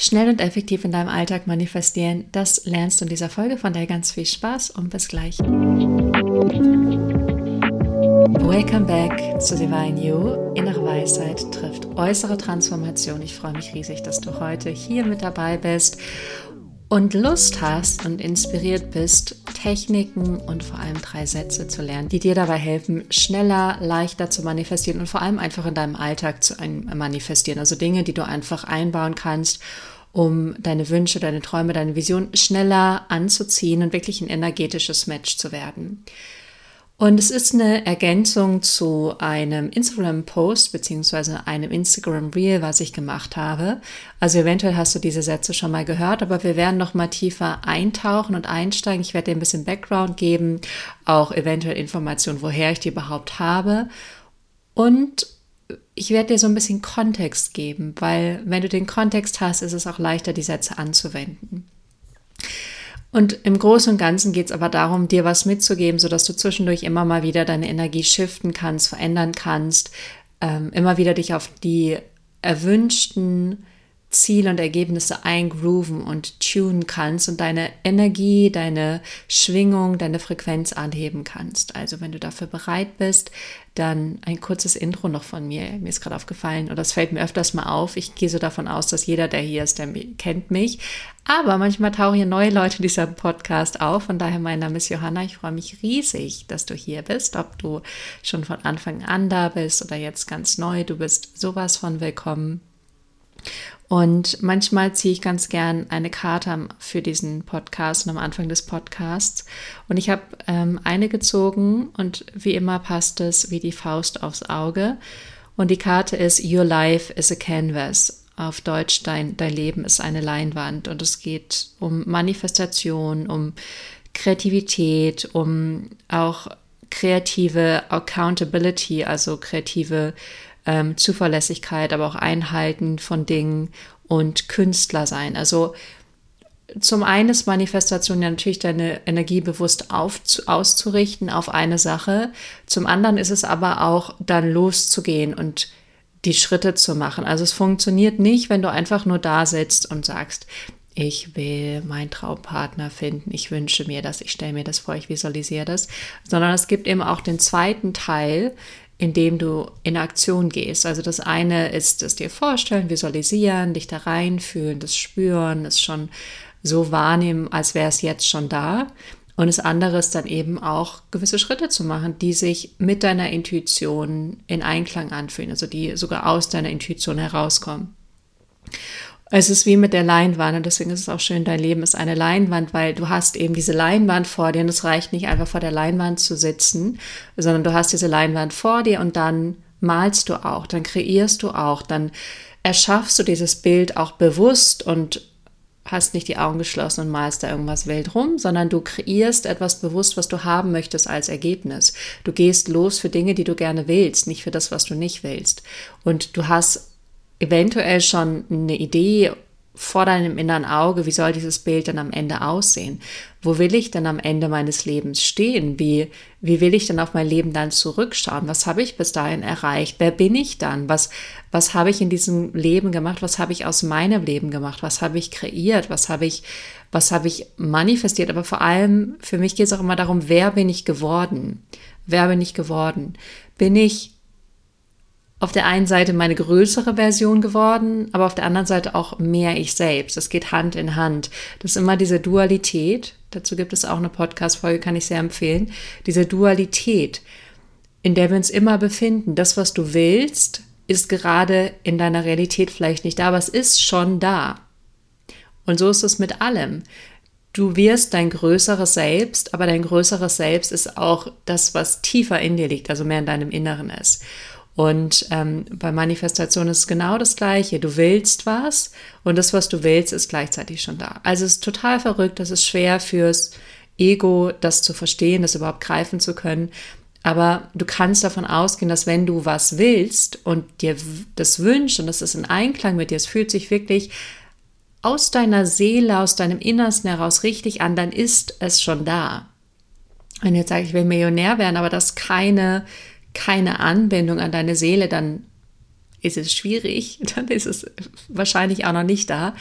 Schnell und effektiv in deinem Alltag manifestieren, das lernst du in dieser Folge. Von daher ganz viel Spaß und bis gleich. Welcome back zu Divine You. Innere Weisheit trifft äußere Transformation. Ich freue mich riesig, dass du heute hier mit dabei bist und Lust hast und inspiriert bist, Techniken und vor allem drei Sätze zu lernen, die dir dabei helfen, schneller, leichter zu manifestieren und vor allem einfach in deinem Alltag zu manifestieren. Also Dinge, die du einfach einbauen kannst, um deine Wünsche, deine Träume, deine Vision schneller anzuziehen und wirklich ein energetisches Match zu werden. Und es ist eine Ergänzung zu einem Instagram-Post beziehungsweise einem Instagram-Reel, was ich gemacht habe. Also eventuell hast du diese Sätze schon mal gehört, aber wir werden noch mal tiefer eintauchen und einsteigen. Ich werde dir ein bisschen Background geben, auch eventuell Informationen, woher ich die überhaupt habe. Und ich werde dir so ein bisschen Kontext geben, weil wenn du den Kontext hast, ist es auch leichter, die Sätze anzuwenden. Und im Großen und Ganzen geht es aber darum, dir was mitzugeben, sodass du zwischendurch immer mal wieder deine Energie shiften kannst, verändern kannst, ähm, immer wieder dich auf die erwünschten Ziele und Ergebnisse eingrooven und tunen kannst und deine Energie, deine Schwingung, deine Frequenz anheben kannst. Also wenn du dafür bereit bist, dann ein kurzes Intro noch von mir. Mir ist gerade aufgefallen, oder es fällt mir öfters mal auf. Ich gehe so davon aus, dass jeder, der hier ist, der kennt mich. Aber manchmal tauchen hier neue Leute in diesem Podcast auf. Von daher, mein Name ist Johanna. Ich freue mich riesig, dass du hier bist. Ob du schon von Anfang an da bist oder jetzt ganz neu, du bist sowas von willkommen. Und manchmal ziehe ich ganz gern eine Karte für diesen Podcast und am Anfang des Podcasts. Und ich habe ähm, eine gezogen und wie immer passt es wie die Faust aufs Auge. Und die Karte ist Your Life is a Canvas. Auf Deutsch, dein, dein Leben ist eine Leinwand. Und es geht um Manifestation, um Kreativität, um auch kreative Accountability, also kreative ähm, Zuverlässigkeit, aber auch Einhalten von Dingen und Künstler sein. Also zum einen ist Manifestation ja natürlich deine Energie bewusst auf, auszurichten auf eine Sache. Zum anderen ist es aber auch dann loszugehen und die Schritte zu machen. Also es funktioniert nicht, wenn du einfach nur da sitzt und sagst, ich will meinen Traumpartner finden, ich wünsche mir das, ich stelle mir das vor, ich visualisiere das, sondern es gibt eben auch den zweiten Teil, indem du in Aktion gehst. Also das eine ist es dir vorstellen, visualisieren, dich da reinfühlen, das spüren, es schon so wahrnehmen, als wäre es jetzt schon da. Und das andere ist dann eben auch gewisse Schritte zu machen, die sich mit deiner Intuition in Einklang anfühlen, also die sogar aus deiner Intuition herauskommen. Es ist wie mit der Leinwand und deswegen ist es auch schön, dein Leben ist eine Leinwand, weil du hast eben diese Leinwand vor dir und es reicht nicht einfach vor der Leinwand zu sitzen, sondern du hast diese Leinwand vor dir und dann malst du auch, dann kreierst du auch, dann erschaffst du dieses Bild auch bewusst und hast nicht die Augen geschlossen und malst da irgendwas wild rum, sondern du kreierst etwas bewusst, was du haben möchtest als Ergebnis. Du gehst los für Dinge, die du gerne willst, nicht für das, was du nicht willst. Und du hast eventuell schon eine Idee vor deinem inneren Auge, wie soll dieses Bild dann am Ende aussehen? Wo will ich denn am Ende meines Lebens stehen? Wie, wie will ich denn auf mein Leben dann zurückschauen? Was habe ich bis dahin erreicht? Wer bin ich dann? Was, was habe ich in diesem Leben gemacht? Was habe ich aus meinem Leben gemacht? Was habe ich kreiert? Was habe ich, was habe ich manifestiert? Aber vor allem, für mich geht es auch immer darum, wer bin ich geworden? Wer bin ich geworden? Bin ich auf der einen Seite meine größere Version geworden, aber auf der anderen Seite auch mehr ich selbst. Das geht Hand in Hand. Das ist immer diese Dualität. Dazu gibt es auch eine Podcast-Folge, kann ich sehr empfehlen. Diese Dualität, in der wir uns immer befinden. Das, was du willst, ist gerade in deiner Realität vielleicht nicht da, aber es ist schon da. Und so ist es mit allem. Du wirst dein größeres Selbst, aber dein größeres Selbst ist auch das, was tiefer in dir liegt, also mehr in deinem Inneren ist. Und ähm, bei Manifestation ist genau das Gleiche. Du willst was und das, was du willst, ist gleichzeitig schon da. Also es ist total verrückt, das ist schwer fürs Ego, das zu verstehen, das überhaupt greifen zu können. Aber du kannst davon ausgehen, dass wenn du was willst und dir das wünschst und das ist in Einklang mit dir, es fühlt sich wirklich aus deiner Seele, aus deinem Innersten heraus richtig an, dann ist es schon da. Wenn jetzt sage ich will Millionär werden, aber das keine keine Anbindung an deine Seele dann ist es schwierig, dann ist es wahrscheinlich auch noch nicht da.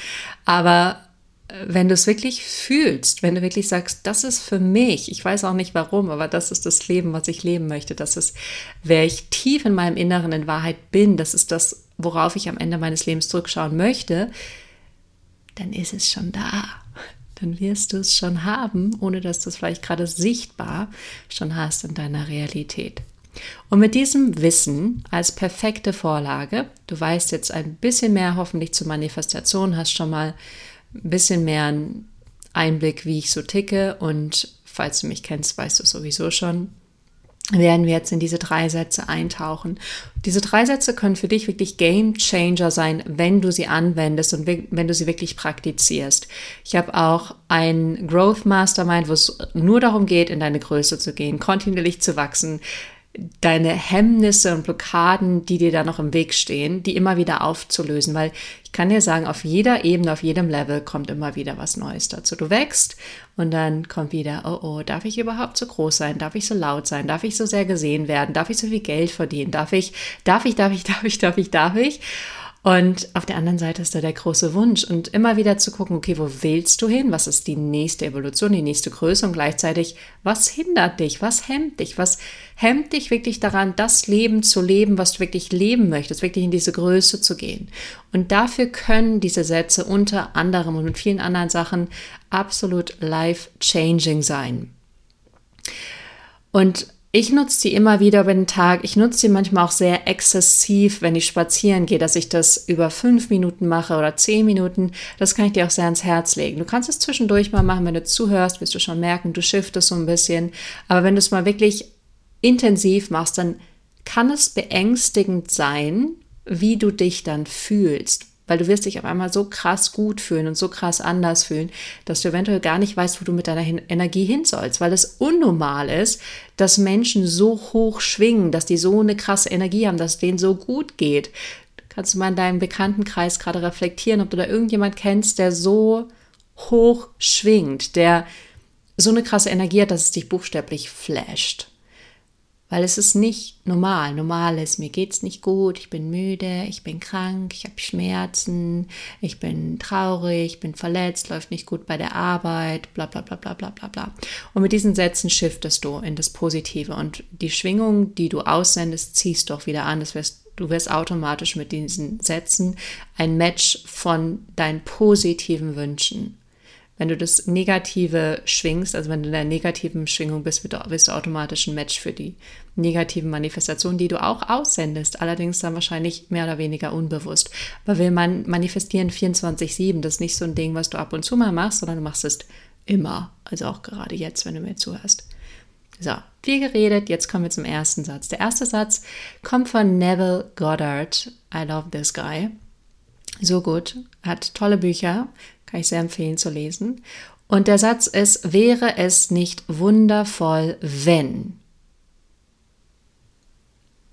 Aber äh, wenn du es wirklich fühlst, wenn du wirklich sagst, das ist für mich, ich weiß auch nicht warum, aber das ist das Leben, was ich leben möchte, das ist, wer ich tief in meinem Inneren in Wahrheit bin, das ist das, worauf ich am Ende meines Lebens zurückschauen möchte, dann ist es schon da. Dann wirst du es schon haben, ohne dass du es vielleicht gerade sichtbar schon hast in deiner Realität. Und mit diesem Wissen als perfekte Vorlage, du weißt jetzt ein bisschen mehr hoffentlich zur Manifestation, hast schon mal ein bisschen mehr einen Einblick, wie ich so ticke und falls du mich kennst, weißt du sowieso schon, werden wir jetzt in diese drei Sätze eintauchen. Diese drei Sätze können für dich wirklich Game Changer sein, wenn du sie anwendest und wenn du sie wirklich praktizierst. Ich habe auch ein Growth Mastermind, wo es nur darum geht, in deine Größe zu gehen, kontinuierlich zu wachsen, deine Hemmnisse und Blockaden, die dir da noch im Weg stehen, die immer wieder aufzulösen, weil ich kann dir sagen, auf jeder Ebene, auf jedem Level kommt immer wieder was Neues dazu. Du wächst und dann kommt wieder, oh oh, darf ich überhaupt so groß sein? Darf ich so laut sein? Darf ich so sehr gesehen werden? Darf ich so viel Geld verdienen? Darf ich, darf ich, darf ich, darf ich, darf ich, darf ich? Und auf der anderen Seite ist da der große Wunsch und immer wieder zu gucken, okay, wo willst du hin? Was ist die nächste Evolution, die nächste Größe und gleichzeitig, was hindert dich? Was hemmt dich? Was hemmt dich wirklich daran, das Leben zu leben, was du wirklich leben möchtest, wirklich in diese Größe zu gehen? Und dafür können diese Sätze unter anderem und mit vielen anderen Sachen absolut life-changing sein. Und ich nutze die immer wieder über den Tag. Ich nutze sie manchmal auch sehr exzessiv, wenn ich spazieren gehe, dass ich das über fünf Minuten mache oder zehn Minuten. Das kann ich dir auch sehr ans Herz legen. Du kannst es zwischendurch mal machen, wenn du zuhörst, wirst du schon merken, du shiftest so ein bisschen. Aber wenn du es mal wirklich intensiv machst, dann kann es beängstigend sein, wie du dich dann fühlst weil du wirst dich auf einmal so krass gut fühlen und so krass anders fühlen, dass du eventuell gar nicht weißt, wo du mit deiner Energie hin sollst, weil es unnormal ist, dass Menschen so hoch schwingen, dass die so eine krasse Energie haben, dass es denen so gut geht. Kannst du mal in deinem Bekanntenkreis gerade reflektieren, ob du da irgendjemand kennst, der so hoch schwingt, der so eine krasse Energie hat, dass es dich buchstäblich flasht. Weil es ist nicht normal. Normal ist, mir geht's nicht gut, ich bin müde, ich bin krank, ich habe Schmerzen, ich bin traurig, ich bin verletzt, läuft nicht gut bei der Arbeit, bla bla bla bla bla bla bla. Und mit diesen Sätzen shiftest du in das Positive und die Schwingung, die du aussendest, ziehst du auch wieder an. Das wirst, du wirst automatisch mit diesen Sätzen ein Match von deinen positiven Wünschen wenn du das Negative schwingst, also wenn du in der negativen Schwingung bist, bist du automatisch ein Match für die negativen Manifestationen, die du auch aussendest. Allerdings dann wahrscheinlich mehr oder weniger unbewusst. Weil wir man manifestieren 24-7, das ist nicht so ein Ding, was du ab und zu mal machst, sondern du machst es immer. Also auch gerade jetzt, wenn du mir zuhörst. So, viel geredet, jetzt kommen wir zum ersten Satz. Der erste Satz kommt von Neville Goddard. I love this guy. So gut, hat tolle Bücher, kann ich sehr empfehlen zu lesen. Und der Satz ist, wäre es nicht wundervoll, wenn.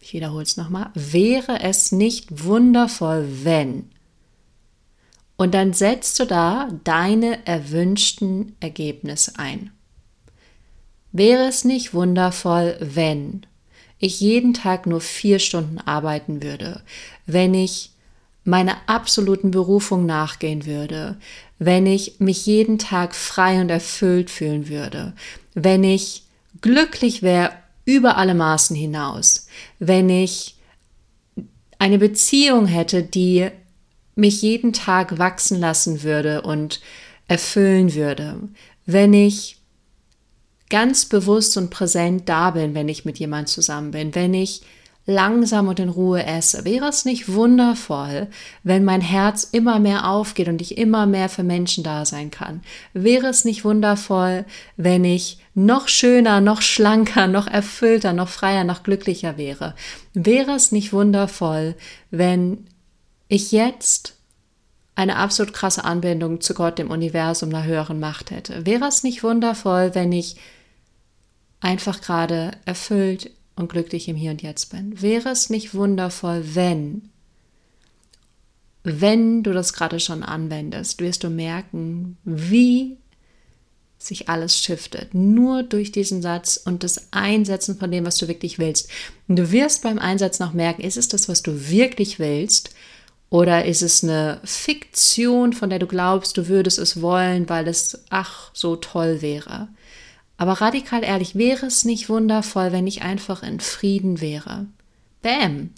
Ich wiederhole es nochmal. Wäre es nicht wundervoll, wenn. Und dann setzt du da deine erwünschten Ergebnisse ein. Wäre es nicht wundervoll, wenn ich jeden Tag nur vier Stunden arbeiten würde, wenn ich meiner absoluten Berufung nachgehen würde, wenn ich mich jeden Tag frei und erfüllt fühlen würde, wenn ich glücklich wäre über alle Maßen hinaus, wenn ich eine Beziehung hätte, die mich jeden Tag wachsen lassen würde und erfüllen würde, wenn ich ganz bewusst und präsent da bin, wenn ich mit jemand zusammen bin, wenn ich langsam und in Ruhe esse. Wäre es nicht wundervoll, wenn mein Herz immer mehr aufgeht und ich immer mehr für Menschen da sein kann? Wäre es nicht wundervoll, wenn ich noch schöner, noch schlanker, noch erfüllter, noch freier, noch glücklicher wäre? Wäre es nicht wundervoll, wenn ich jetzt eine absolut krasse Anbindung zu Gott, dem Universum, einer höheren Macht hätte? Wäre es nicht wundervoll, wenn ich einfach gerade erfüllt und glücklich im Hier und Jetzt bin. Wäre es nicht wundervoll, wenn, wenn du das gerade schon anwendest, wirst du merken, wie sich alles shiftet. Nur durch diesen Satz und das Einsetzen von dem, was du wirklich willst. Und du wirst beim Einsatz noch merken, ist es das, was du wirklich willst? Oder ist es eine Fiktion, von der du glaubst, du würdest es wollen, weil es ach so toll wäre? Aber radikal ehrlich, wäre es nicht wundervoll, wenn ich einfach in Frieden wäre? Bäm.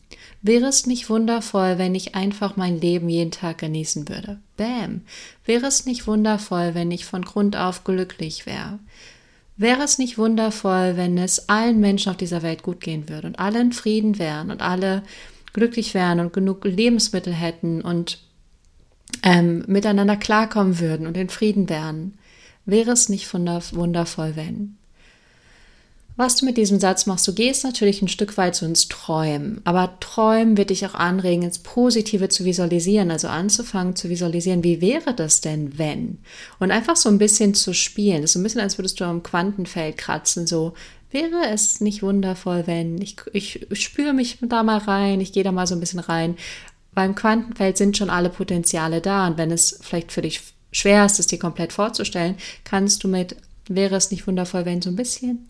Wäre es nicht wundervoll, wenn ich einfach mein Leben jeden Tag genießen würde? Bäm. Wäre es nicht wundervoll, wenn ich von Grund auf glücklich wäre? Wäre es nicht wundervoll, wenn es allen Menschen auf dieser Welt gut gehen würde und alle in Frieden wären und alle glücklich wären und genug Lebensmittel hätten und ähm, miteinander klarkommen würden und in Frieden wären? Wäre es nicht wundervoll, wenn? Was du mit diesem Satz machst, du gehst natürlich ein Stück weit so ins Träumen, aber Träumen wird dich auch anregen, ins Positive zu visualisieren, also anzufangen zu visualisieren, wie wäre das denn, wenn? Und einfach so ein bisschen zu spielen. Das ist so ein bisschen, als würdest du am Quantenfeld kratzen, so, wäre es nicht wundervoll, wenn? Ich, ich spüre mich da mal rein, ich gehe da mal so ein bisschen rein. Beim Quantenfeld sind schon alle Potenziale da und wenn es vielleicht für dich schwer ist, es dir komplett vorzustellen, kannst du mit, wäre es nicht wundervoll, wenn so ein bisschen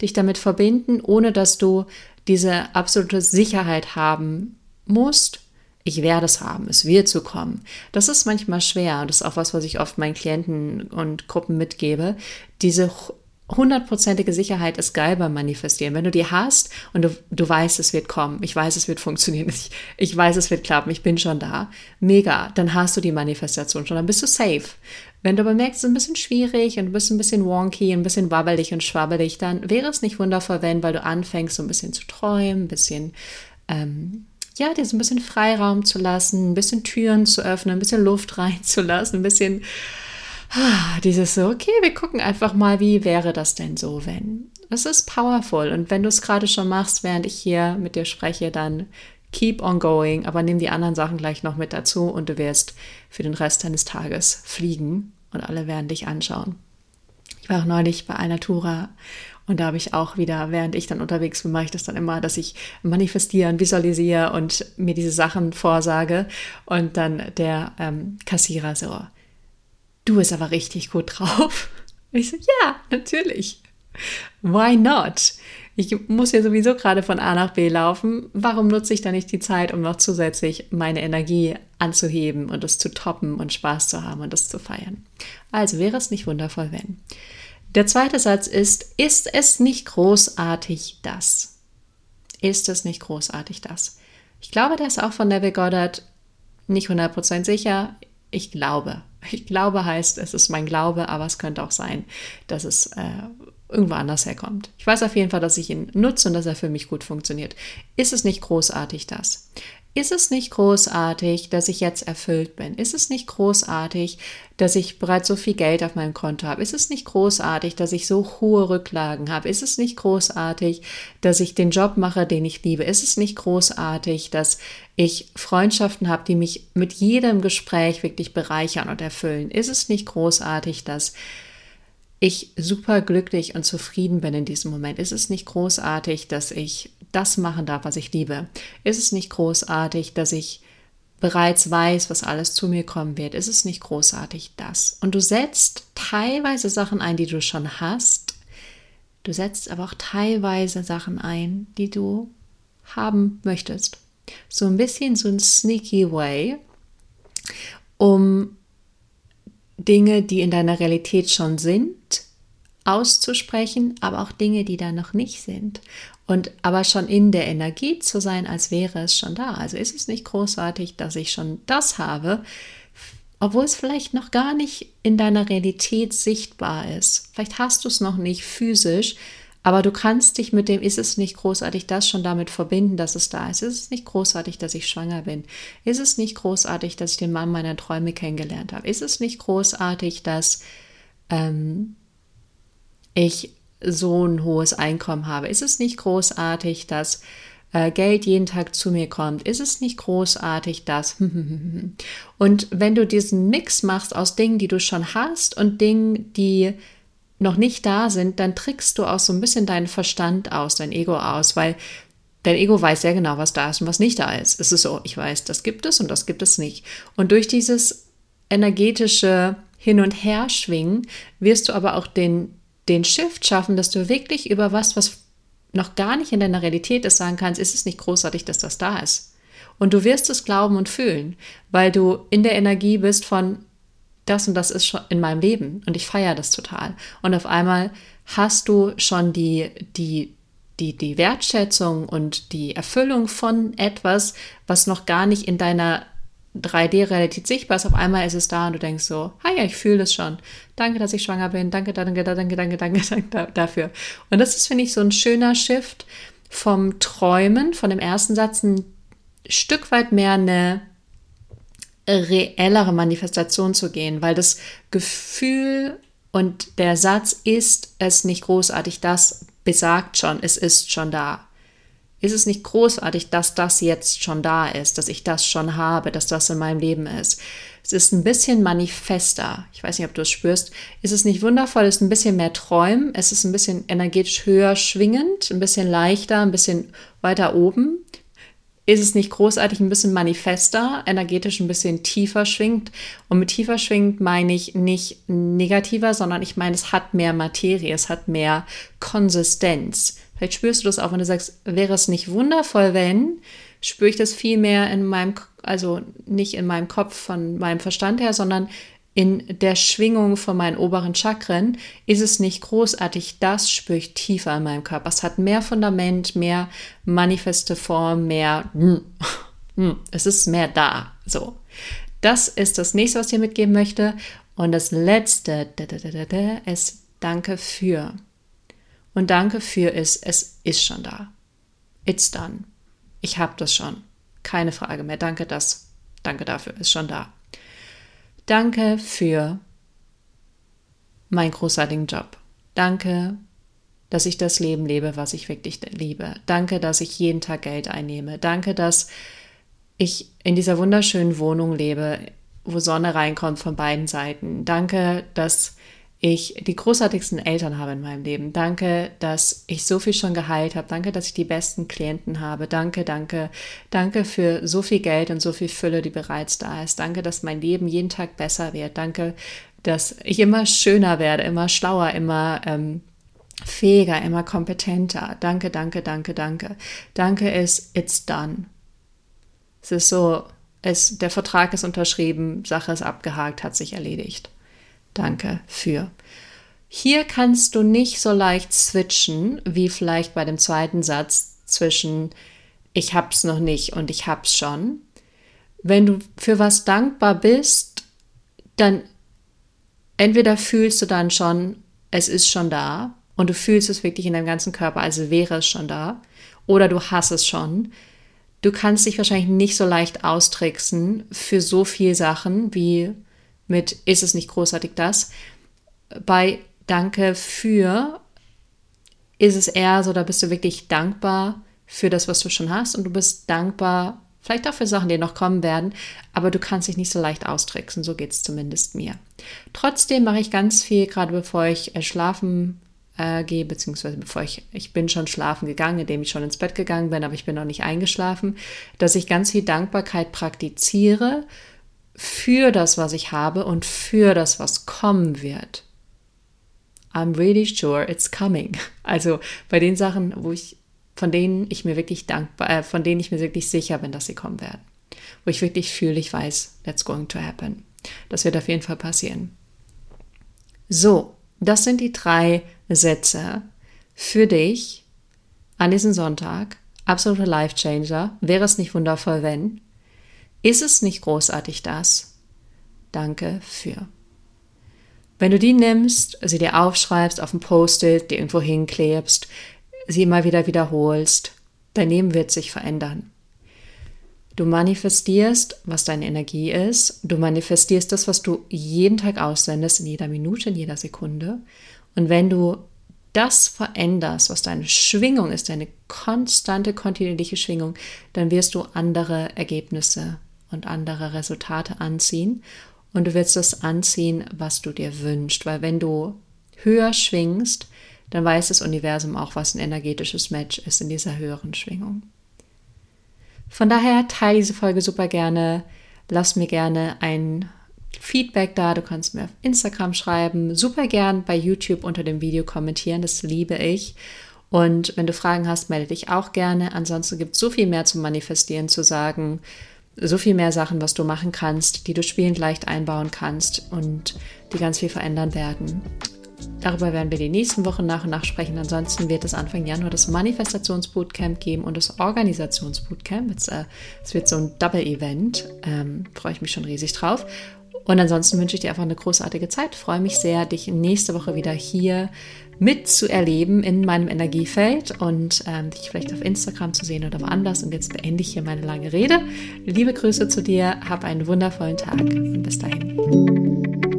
dich damit verbinden, ohne dass du diese absolute Sicherheit haben musst. Ich werde es haben, es wird so kommen. Das ist manchmal schwer und das ist auch was, was ich oft meinen Klienten und Gruppen mitgebe. Diese hundertprozentige Sicherheit ist geil beim Manifestieren. Wenn du die hast und du, du weißt, es wird kommen, ich weiß, es wird funktionieren, ich, ich weiß, es wird klappen, ich bin schon da, mega, dann hast du die Manifestation schon, dann bist du safe. Wenn du aber merkst, es ist ein bisschen schwierig und du bist ein bisschen wonky, ein bisschen wabbelig und schwabbelig, dann wäre es nicht wundervoll, wenn, weil du anfängst, so ein bisschen zu träumen, ein bisschen, ähm, ja, dir so ein bisschen Freiraum zu lassen, ein bisschen Türen zu öffnen, ein bisschen Luft reinzulassen, ein bisschen dieses so, okay, wir gucken einfach mal, wie wäre das denn so, wenn. Das ist powerful. Und wenn du es gerade schon machst, während ich hier mit dir spreche, dann keep on going, aber nimm die anderen Sachen gleich noch mit dazu und du wirst für den Rest deines Tages fliegen und alle werden dich anschauen. Ich war auch neulich bei Alnatura und da habe ich auch wieder, während ich dann unterwegs bin, mache ich das dann immer, dass ich manifestieren, visualisiere und mir diese Sachen vorsage und dann der ähm, Kassierer so, du bist aber richtig gut drauf. Ich so, ja, natürlich. Why not? Ich muss ja sowieso gerade von A nach B laufen. Warum nutze ich da nicht die Zeit, um noch zusätzlich meine Energie anzuheben und es zu toppen und Spaß zu haben und es zu feiern? Also wäre es nicht wundervoll, wenn. Der zweite Satz ist, ist es nicht großartig das? Ist es nicht großartig das? Ich glaube, der ist auch von Neville Goddard nicht 100% sicher. Ich glaube. Ich glaube heißt, es ist mein Glaube, aber es könnte auch sein, dass es äh, irgendwo anders herkommt. Ich weiß auf jeden Fall, dass ich ihn nutze und dass er für mich gut funktioniert. Ist es nicht großartig das? Ist es nicht großartig, dass ich jetzt erfüllt bin? Ist es nicht großartig, dass ich bereits so viel Geld auf meinem Konto habe? Ist es nicht großartig, dass ich so hohe Rücklagen habe? Ist es nicht großartig, dass ich den Job mache, den ich liebe? Ist es nicht großartig, dass ich Freundschaften habe, die mich mit jedem Gespräch wirklich bereichern und erfüllen? Ist es nicht großartig, dass ich super glücklich und zufrieden bin in diesem Moment? Ist es nicht großartig, dass ich das machen darf, was ich liebe? Ist es nicht großartig, dass ich bereits weiß, was alles zu mir kommen wird? Ist es nicht großartig das? Und du setzt teilweise Sachen ein, die du schon hast. Du setzt aber auch teilweise Sachen ein, die du haben möchtest. So ein bisschen so ein sneaky way, um Dinge, die in deiner Realität schon sind, auszusprechen, aber auch Dinge, die da noch nicht sind. Und aber schon in der Energie zu sein, als wäre es schon da. Also ist es nicht großartig, dass ich schon das habe, obwohl es vielleicht noch gar nicht in deiner Realität sichtbar ist. Vielleicht hast du es noch nicht physisch, aber du kannst dich mit dem, ist es nicht großartig, das schon damit verbinden, dass es da ist. Ist es nicht großartig, dass ich schwanger bin? Ist es nicht großartig, dass ich den Mann meiner Träume kennengelernt habe? Ist es nicht großartig, dass ähm, ich so ein hohes Einkommen habe? Ist es nicht großartig, dass äh, Geld jeden Tag zu mir kommt? Ist es nicht großartig, dass... und wenn du diesen Mix machst aus Dingen, die du schon hast und Dingen, die noch nicht da sind, dann trickst du auch so ein bisschen deinen Verstand aus, dein Ego aus, weil dein Ego weiß sehr genau, was da ist und was nicht da ist. Es ist so, ich weiß, das gibt es und das gibt es nicht. Und durch dieses energetische hin und her schwingen, wirst du aber auch den, den Shift schaffen, dass du wirklich über was, was noch gar nicht in deiner Realität ist, sagen kannst, ist es nicht großartig, dass das da ist. Und du wirst es glauben und fühlen, weil du in der Energie bist von, das und das ist schon in meinem Leben und ich feiere das total. Und auf einmal hast du schon die, die, die, die Wertschätzung und die Erfüllung von etwas, was noch gar nicht in deiner 3D-Realität sichtbar ist. Auf einmal ist es da und du denkst so, ja, ich fühle das schon. Danke, dass ich schwanger bin. Danke, danke, danke, danke, danke, danke dafür. Und das ist, finde ich, so ein schöner Shift vom Träumen, von dem ersten Satz, ein Stück weit mehr eine reellere Manifestation zu gehen, weil das Gefühl und der Satz ist es nicht großartig, das besagt schon, es ist schon da. Ist es nicht großartig, dass das jetzt schon da ist, dass ich das schon habe, dass das in meinem Leben ist? Es ist ein bisschen manifester. Ich weiß nicht, ob du es spürst. Ist es nicht wundervoll? Es ist ein bisschen mehr Träumen. Es ist ein bisschen energetisch höher schwingend, ein bisschen leichter, ein bisschen weiter oben ist es nicht großartig ein bisschen manifester, energetisch ein bisschen tiefer schwingt. Und mit tiefer schwingt meine ich nicht negativer, sondern ich meine, es hat mehr Materie, es hat mehr Konsistenz. Vielleicht spürst du das auch, wenn du sagst, wäre es nicht wundervoll, wenn, spüre ich das viel mehr in meinem, also nicht in meinem Kopf von meinem Verstand her, sondern in der Schwingung von meinen oberen Chakren ist es nicht großartig, das spüre ich tiefer in meinem Körper. Es hat mehr Fundament, mehr manifeste Form, mehr, es ist mehr da. So. Das ist das nächste, was ich dir mitgeben möchte. Und das letzte ist Danke für. Und Danke für ist, es ist schon da. It's done. Ich habe das schon. Keine Frage mehr. Danke das. Danke dafür. Ist schon da. Danke für meinen großartigen Job. Danke, dass ich das Leben lebe, was ich wirklich liebe. Danke, dass ich jeden Tag Geld einnehme. Danke, dass ich in dieser wunderschönen Wohnung lebe, wo Sonne reinkommt von beiden Seiten. Danke, dass ich die großartigsten Eltern habe in meinem Leben. Danke, dass ich so viel schon geheilt habe. Danke, dass ich die besten Klienten habe. Danke, danke, danke für so viel Geld und so viel Fülle, die bereits da ist. Danke, dass mein Leben jeden Tag besser wird. Danke, dass ich immer schöner werde, immer schlauer, immer ähm, fähiger, immer kompetenter. Danke, danke, danke, danke. Danke ist, it's done. Es ist so, es, der Vertrag ist unterschrieben, Sache ist abgehakt, hat sich erledigt. Danke für. Hier kannst du nicht so leicht switchen, wie vielleicht bei dem zweiten Satz zwischen ich hab's noch nicht und ich hab's schon. Wenn du für was dankbar bist, dann entweder fühlst du dann schon, es ist schon da und du fühlst es wirklich in deinem ganzen Körper, also wäre es schon da, oder du hast es schon. Du kannst dich wahrscheinlich nicht so leicht austricksen für so viele Sachen wie mit ist es nicht großartig das. Bei Danke für ist es eher so, da bist du wirklich dankbar für das, was du schon hast und du bist dankbar vielleicht auch für Sachen, die noch kommen werden, aber du kannst dich nicht so leicht austricksen, so geht es zumindest mir. Trotzdem mache ich ganz viel, gerade bevor ich äh, schlafen äh, gehe, beziehungsweise bevor ich, ich bin schon schlafen gegangen, indem ich schon ins Bett gegangen bin, aber ich bin noch nicht eingeschlafen, dass ich ganz viel Dankbarkeit praktiziere für das, was ich habe und für das, was kommen wird. I'm really sure it's coming. Also bei den Sachen, wo ich, von denen ich mir wirklich dankbar, äh, von denen ich mir wirklich sicher bin, dass sie kommen werden. Wo ich wirklich fühle, ich weiß, that's going to happen. Das wird auf jeden Fall passieren. So, das sind die drei Sätze für dich an diesem Sonntag. Absoluter Life Changer. Wäre es nicht wundervoll, wenn? Ist es nicht großartig das? Danke für. Wenn du die nimmst, sie dir aufschreibst auf ein Post-it, die irgendwo hinklebst, sie immer wieder wiederholst, dein Leben wird sich verändern. Du manifestierst, was deine Energie ist. Du manifestierst das, was du jeden Tag aussendest, in jeder Minute, in jeder Sekunde. Und wenn du das veränderst, was deine Schwingung ist, deine konstante, kontinuierliche Schwingung, dann wirst du andere Ergebnisse und andere Resultate anziehen. Und du wirst das anziehen, was du dir wünschst. Weil wenn du höher schwingst, dann weiß das Universum auch, was ein energetisches Match ist in dieser höheren Schwingung. Von daher teile diese Folge super gerne. Lass mir gerne ein Feedback da. Du kannst mir auf Instagram schreiben. Super gern bei YouTube unter dem Video kommentieren. Das liebe ich. Und wenn du Fragen hast, melde dich auch gerne. Ansonsten gibt es so viel mehr zum Manifestieren zu sagen. So viel mehr Sachen, was du machen kannst, die du spielend leicht einbauen kannst und die ganz viel verändern werden. Darüber werden wir die nächsten Wochen nach und nach sprechen. Ansonsten wird es Anfang Januar das Manifestationsbootcamp geben und das Organisationsbootcamp. Es, äh, es wird so ein Double-Event. Ähm, freue ich mich schon riesig drauf. Und ansonsten wünsche ich dir einfach eine großartige Zeit. Freue mich sehr, dich nächste Woche wieder hier mitzuerleben in meinem Energiefeld und ähm, dich vielleicht auf Instagram zu sehen oder woanders. Und jetzt beende ich hier meine lange Rede. Liebe Grüße zu dir, hab einen wundervollen Tag und bis dahin.